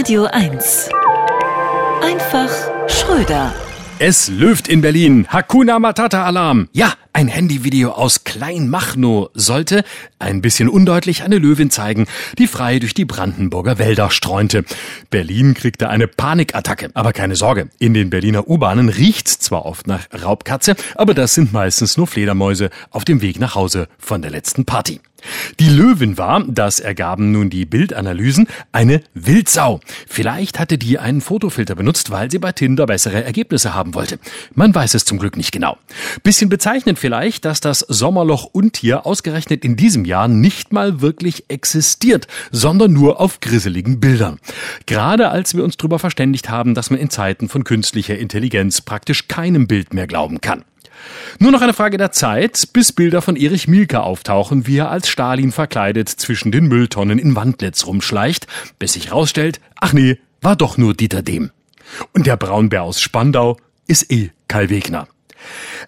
Radio 1. Einfach Schröder. Es löft in Berlin. Hakuna Matata Alarm. Ja, ein Handyvideo aus Kleinmachnow sollte, ein bisschen undeutlich, eine Löwin zeigen, die frei durch die Brandenburger Wälder streunte. Berlin kriegte eine Panikattacke. Aber keine Sorge, in den Berliner U-Bahnen riecht's zwar oft nach Raubkatze, aber das sind meistens nur Fledermäuse auf dem Weg nach Hause von der letzten Party. Die Löwin war, das ergaben nun die Bildanalysen, eine Wildsau. Vielleicht hatte die einen Fotofilter benutzt, weil sie bei Tinder bessere Ergebnisse haben wollte. Man weiß es zum Glück nicht genau. Bisschen bezeichnend vielleicht, dass das Sommerloch Untier ausgerechnet in diesem Jahr nicht mal wirklich existiert, sondern nur auf grisseligen Bildern. Gerade als wir uns darüber verständigt haben, dass man in Zeiten von künstlicher Intelligenz praktisch keinem Bild mehr glauben kann. Nur noch eine Frage der Zeit, bis Bilder von Erich Mielke auftauchen, wie er als Stalin verkleidet zwischen den Mülltonnen in Wandlitz rumschleicht, bis sich rausstellt, ach nee, war doch nur Dieter Dehm. Und der Braunbär aus Spandau ist eh Kai Wegner.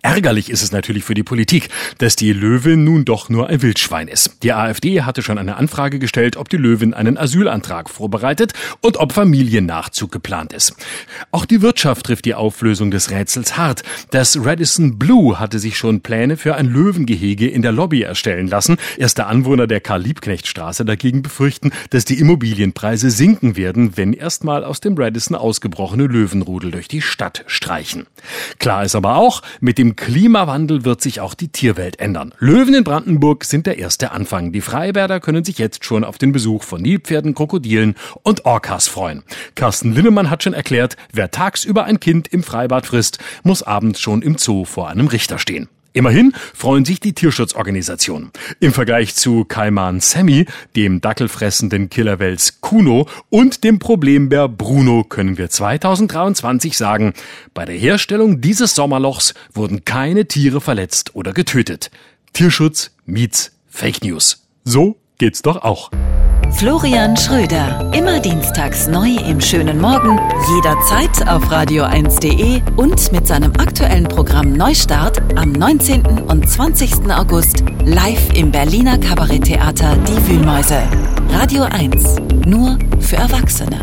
Ärgerlich ist es natürlich für die Politik, dass die Löwin nun doch nur ein Wildschwein ist. Die AfD hatte schon eine Anfrage gestellt, ob die Löwin einen Asylantrag vorbereitet und ob Familiennachzug geplant ist. Auch die Wirtschaft trifft die Auflösung des Rätsels hart. Das Radisson Blue hatte sich schon Pläne für ein Löwengehege in der Lobby erstellen lassen. Erste Anwohner der Karl-Liebknecht-Straße dagegen befürchten, dass die Immobilienpreise sinken werden, wenn erstmal aus dem Radisson ausgebrochene Löwenrudel durch die Stadt streichen. Klar ist aber auch, mit dem Klimawandel wird sich auch die Tierwelt ändern. Löwen in Brandenburg sind der erste Anfang. Die Freibäder können sich jetzt schon auf den Besuch von Nilpferden, Krokodilen und Orcas freuen. Carsten Linnemann hat schon erklärt, wer tagsüber ein Kind im Freibad frisst, muss abends schon im Zoo vor einem Richter stehen. Immerhin freuen sich die Tierschutzorganisationen. Im Vergleich zu Kaiman Sammy, dem dackelfressenden Killerwels Kuno und dem Problembär Bruno können wir 2023 sagen, bei der Herstellung dieses Sommerlochs wurden keine Tiere verletzt oder getötet. Tierschutz meets Fake News. So geht's doch auch. Florian Schröder. Immer dienstags neu im schönen Morgen, jederzeit auf radio1.de und mit seinem aktuellen Programm Neustart am 19. und 20. August live im Berliner Kabaretttheater Die Wühlmäuse. Radio 1. Nur für Erwachsene.